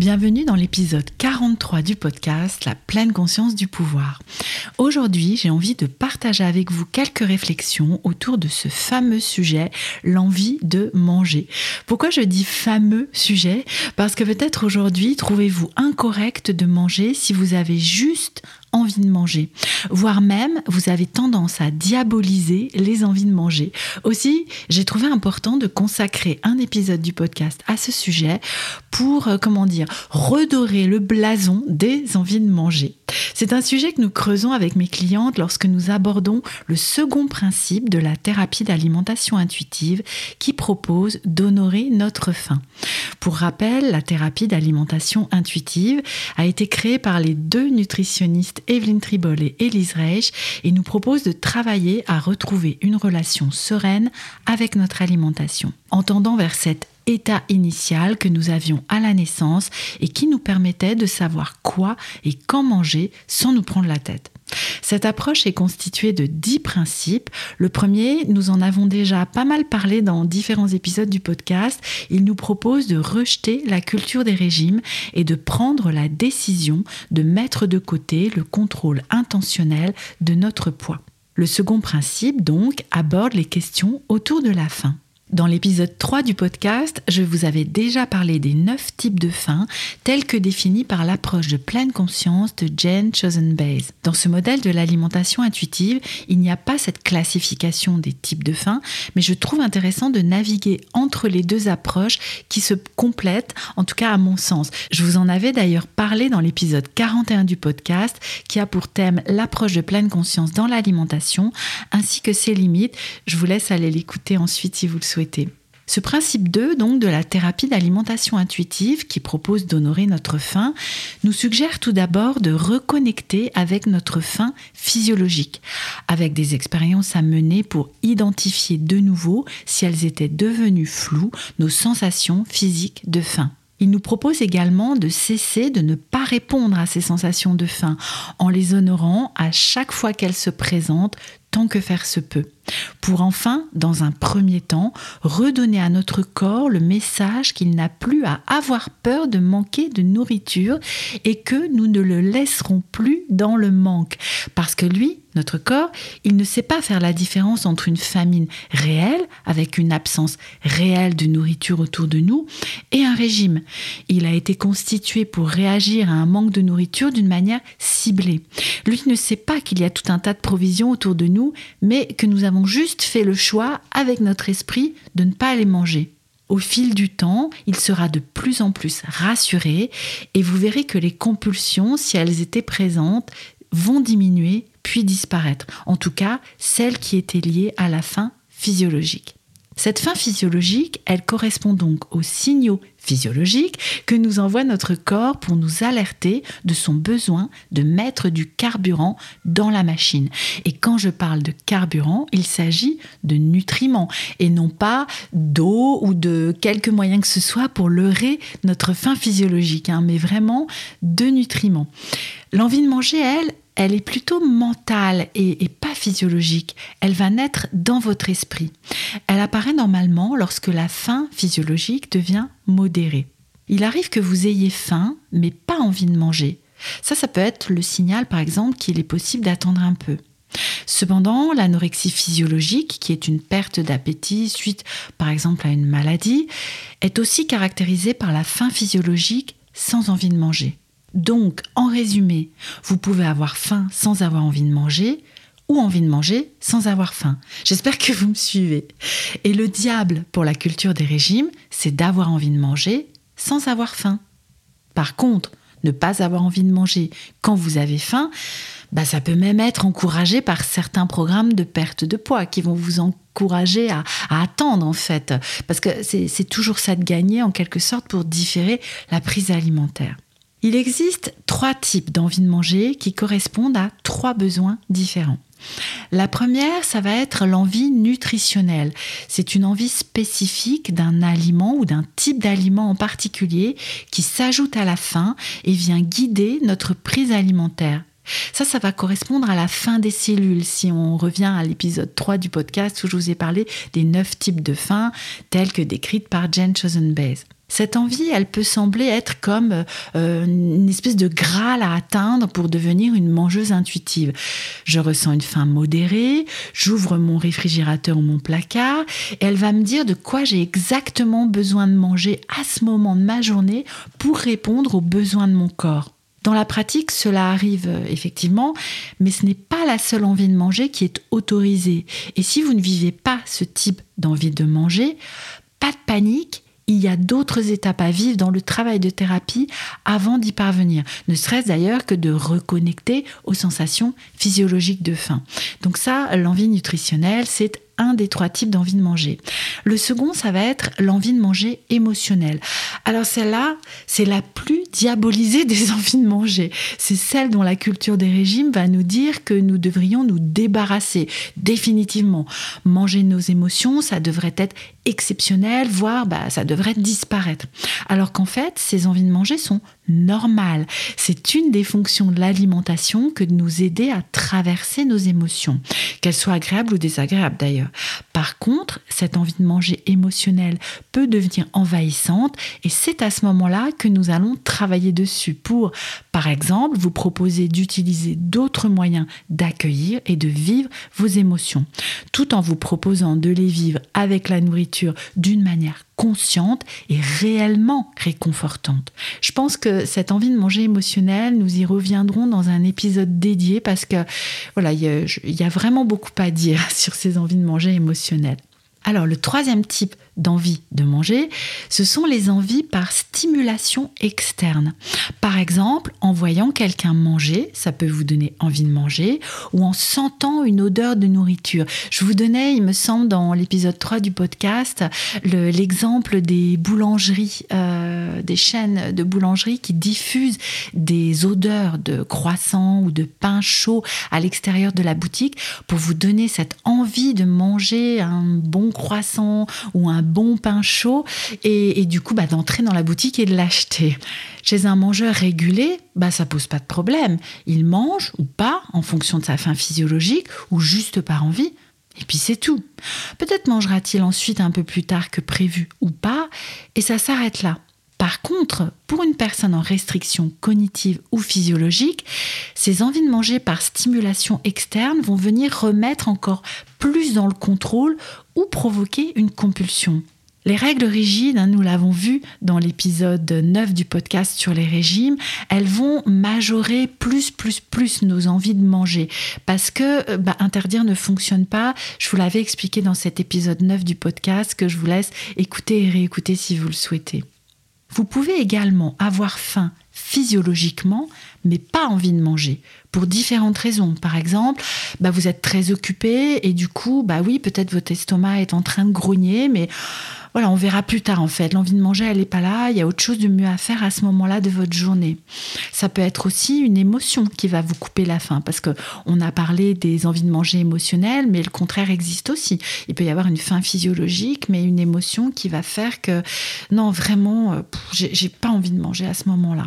Bienvenue dans l'épisode 43 du podcast La pleine conscience du pouvoir. Aujourd'hui, j'ai envie de partager avec vous quelques réflexions autour de ce fameux sujet, l'envie de manger. Pourquoi je dis fameux sujet? Parce que peut-être aujourd'hui, trouvez-vous incorrect de manger si vous avez juste envie de manger, voire même vous avez tendance à diaboliser les envies de manger. Aussi, j'ai trouvé important de consacrer un épisode du podcast à ce sujet pour, euh, comment dire, redorer le blason des envies de manger. C'est un sujet que nous creusons avec mes clientes lorsque nous abordons le second principe de la thérapie d'alimentation intuitive qui propose d'honorer notre faim. Pour rappel, la thérapie d'alimentation intuitive a été créée par les deux nutritionnistes Evelyne Tribol et Elise Reich et nous propose de travailler à retrouver une relation sereine avec notre alimentation, en tendant vers cet état initial que nous avions à la naissance et qui nous permettait de savoir quoi et quand manger sans nous prendre la tête. Cette approche est constituée de dix principes. Le premier, nous en avons déjà pas mal parlé dans différents épisodes du podcast. Il nous propose de rejeter la culture des régimes et de prendre la décision de mettre de côté le contrôle intentionnel de notre poids. Le second principe, donc, aborde les questions autour de la faim. Dans l'épisode 3 du podcast, je vous avais déjà parlé des 9 types de faim tels que définis par l'approche de pleine conscience de Jen Chosen-Bays. Dans ce modèle de l'alimentation intuitive, il n'y a pas cette classification des types de faim, mais je trouve intéressant de naviguer entre les deux approches qui se complètent, en tout cas à mon sens. Je vous en avais d'ailleurs parlé dans l'épisode 41 du podcast qui a pour thème l'approche de pleine conscience dans l'alimentation ainsi que ses limites. Je vous laisse aller l'écouter ensuite si vous le souhaitez. Ce principe 2, donc, de la thérapie d'alimentation intuitive, qui propose d'honorer notre faim, nous suggère tout d'abord de reconnecter avec notre faim physiologique, avec des expériences à mener pour identifier de nouveau, si elles étaient devenues floues, nos sensations physiques de faim. Il nous propose également de cesser de ne pas répondre à ces sensations de faim en les honorant à chaque fois qu'elles se présentent tant que faire se peut, pour enfin, dans un premier temps, redonner à notre corps le message qu'il n'a plus à avoir peur de manquer de nourriture et que nous ne le laisserons plus dans le manque, parce que lui, notre corps, il ne sait pas faire la différence entre une famine réelle, avec une absence réelle de nourriture autour de nous, et un régime. Il a été constitué pour réagir à un manque de nourriture d'une manière ciblée. Lui ne sait pas qu'il y a tout un tas de provisions autour de nous, mais que nous avons juste fait le choix, avec notre esprit, de ne pas les manger. Au fil du temps, il sera de plus en plus rassuré et vous verrez que les compulsions, si elles étaient présentes, vont diminuer puis disparaître. En tout cas, celles qui étaient liées à la faim physiologique. Cette faim physiologique, elle correspond donc aux signaux physiologiques que nous envoie notre corps pour nous alerter de son besoin de mettre du carburant dans la machine. Et quand je parle de carburant, il s'agit de nutriments et non pas d'eau ou de quelque moyen que ce soit pour leurrer notre faim physiologique, hein, mais vraiment de nutriments. L'envie de manger, elle, elle est plutôt mentale et, pas physiologique. Elle va naître dans votre esprit. Elle apparaît normalement lorsque la faim physiologique devient modérée. Il arrive que vous ayez faim, mais pas envie de manger. Ça, ça peut être le signal, par exemple, qu'il est possible d'attendre un peu. Cependant, l'anorexie physiologique, qui est une perte d'appétit suite par exemple à une maladie, est aussi caractérisée par la faim physiologique sans envie de manger. Donc, en résumé, vous pouvez avoir faim sans avoir envie de manger, ou envie de manger sans avoir faim. J'espère que vous me suivez. Et le diable pour la culture des régimes, c'est d'avoir envie de manger sans avoir faim. Par contre, ne pas avoir envie de manger quand vous avez faim, bah ça peut même être encouragé par certains programmes de perte de poids qui vont vous encourager à, à attendre en fait. Parce que c'est toujours ça de gagner en quelque sorte pour différer la prise alimentaire. Il existe trois types d'envie de manger qui correspondent à trois besoins différents. La première, ça va être l'envie nutritionnelle. C'est une envie spécifique d'un aliment ou d'un type d'aliment en particulier qui s'ajoute à la faim et vient guider notre prise alimentaire. Ça, ça va correspondre à la fin des cellules. Si on revient à l'épisode 3 du podcast où je vous ai parlé des neuf types de faim, tels que décrites par Jen Chosenbase. Cette envie, elle peut sembler être comme euh, une espèce de graal à atteindre pour devenir une mangeuse intuitive. Je ressens une faim modérée, j'ouvre mon réfrigérateur ou mon placard, et elle va me dire de quoi j'ai exactement besoin de manger à ce moment de ma journée pour répondre aux besoins de mon corps. Dans la pratique, cela arrive euh, effectivement, mais ce n'est pas la seule envie de manger qui est autorisée. Et si vous ne vivez pas ce type d'envie de manger, pas de panique, il y a d'autres étapes à vivre dans le travail de thérapie avant d'y parvenir, ne serait-ce d'ailleurs que de reconnecter aux sensations physiologiques de faim. Donc ça, l'envie nutritionnelle, c'est un des trois types d'envie de manger. Le second, ça va être l'envie de manger émotionnelle. Alors celle-là, c'est la plus diabolisée des envies de manger. C'est celle dont la culture des régimes va nous dire que nous devrions nous débarrasser définitivement. Manger nos émotions, ça devrait être exceptionnel, voire bah, ça devrait disparaître. Alors qu'en fait, ces envies de manger sont normales. C'est une des fonctions de l'alimentation que de nous aider à traverser nos émotions, qu'elles soient agréables ou désagréables d'ailleurs. Par contre, cette envie de manger émotionnelle peut devenir envahissante et c'est à ce moment-là que nous allons travailler dessus pour, par exemple, vous proposer d'utiliser d'autres moyens d'accueillir et de vivre vos émotions, tout en vous proposant de les vivre avec la nourriture d'une manière consciente et réellement réconfortante. Je pense que cette envie de manger émotionnelle, nous y reviendrons dans un épisode dédié parce que voilà, il y, a vraiment beaucoup à dire sur ces envies de manger émotionnelles. Alors le troisième type d'envie de manger, ce sont les envies par stimulation externe. Par exemple, en voyant quelqu'un manger, ça peut vous donner envie de manger, ou en sentant une odeur de nourriture. Je vous donnais, il me semble, dans l'épisode 3 du podcast, l'exemple des boulangeries, euh, des chaînes de boulangeries qui diffusent des odeurs de croissants ou de pain chaud à l'extérieur de la boutique pour vous donner cette envie de manger un bon croissant ou un bon pain chaud et, du coup bah, d'entrer dans la boutique et de l'acheter. Chez un mangeur régulé, bah, ça pose pas de problème. Il mange ou pas en fonction de sa faim physiologique ou juste par envie. Et puis c'est tout. Peut-être mangera-t-il ensuite un peu plus tard que prévu ou pas, et ça s'arrête là. Par contre, pour une personne en restriction cognitive ou physiologique, ces envies de manger par stimulation externe vont venir remettre encore plus dans le contrôle provoquer une compulsion. Les règles rigides, hein, nous l'avons vu dans l'épisode 9 du podcast sur les régimes, elles vont majorer plus, plus, plus nos envies de manger. Parce que euh, bah, interdire ne fonctionne pas. Je vous l'avais expliqué dans cet épisode 9 du podcast que je vous laisse écouter et réécouter si vous le souhaitez. Vous pouvez également avoir faim physiologiquement, mais pas envie de manger, pour différentes raisons. Par exemple, bah vous êtes très occupé et du coup, bah oui, peut-être votre estomac est en train de grogner, mais voilà, on verra plus tard en fait. L'envie de manger, elle n'est pas là. Il y a autre chose de mieux à faire à ce moment-là de votre journée. Ça peut être aussi une émotion qui va vous couper la faim parce que on a parlé des envies de manger émotionnelles, mais le contraire existe aussi. Il peut y avoir une faim physiologique, mais une émotion qui va faire que non, vraiment, euh, j'ai pas envie de manger à ce moment-là.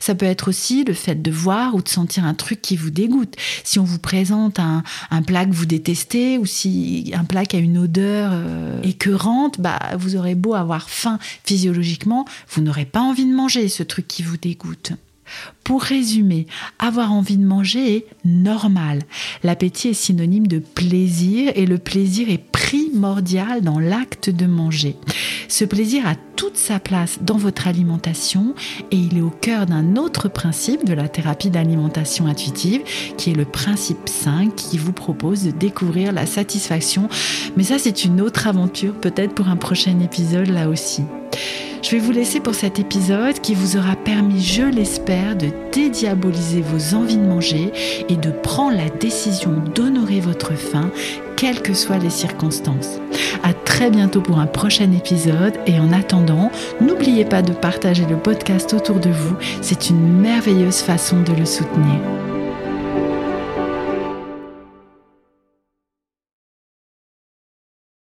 Ça peut être aussi le fait de voir ou de sentir un truc qui vous dégoûte. Si on vous présente un, plat que vous détestez ou si un plat qui a une odeur euh, écœurante, bah, vous aurez beau avoir faim physiologiquement, vous n'aurez pas envie de manger ce truc qui vous dégoûte. Pour résumer, avoir envie de manger est normal. L'appétit est synonyme de plaisir et le plaisir est primordial dans l'acte de manger. Ce plaisir a toute sa place dans votre alimentation et il est au cœur d'un autre principe de la thérapie d'alimentation intuitive qui est le principe 5 qui vous propose de découvrir la satisfaction. Mais ça c'est une autre aventure peut-être pour un prochain épisode là aussi. Je vais vous laisser pour cet épisode qui vous aura permis, je l'espère, de dédiaboliser vos envies de manger et de prendre la décision d'honorer votre faim, quelles que soient les circonstances. À très bientôt pour un prochain épisode et en attendant, n'oubliez pas de partager le podcast autour de vous, c'est une merveilleuse façon de le soutenir.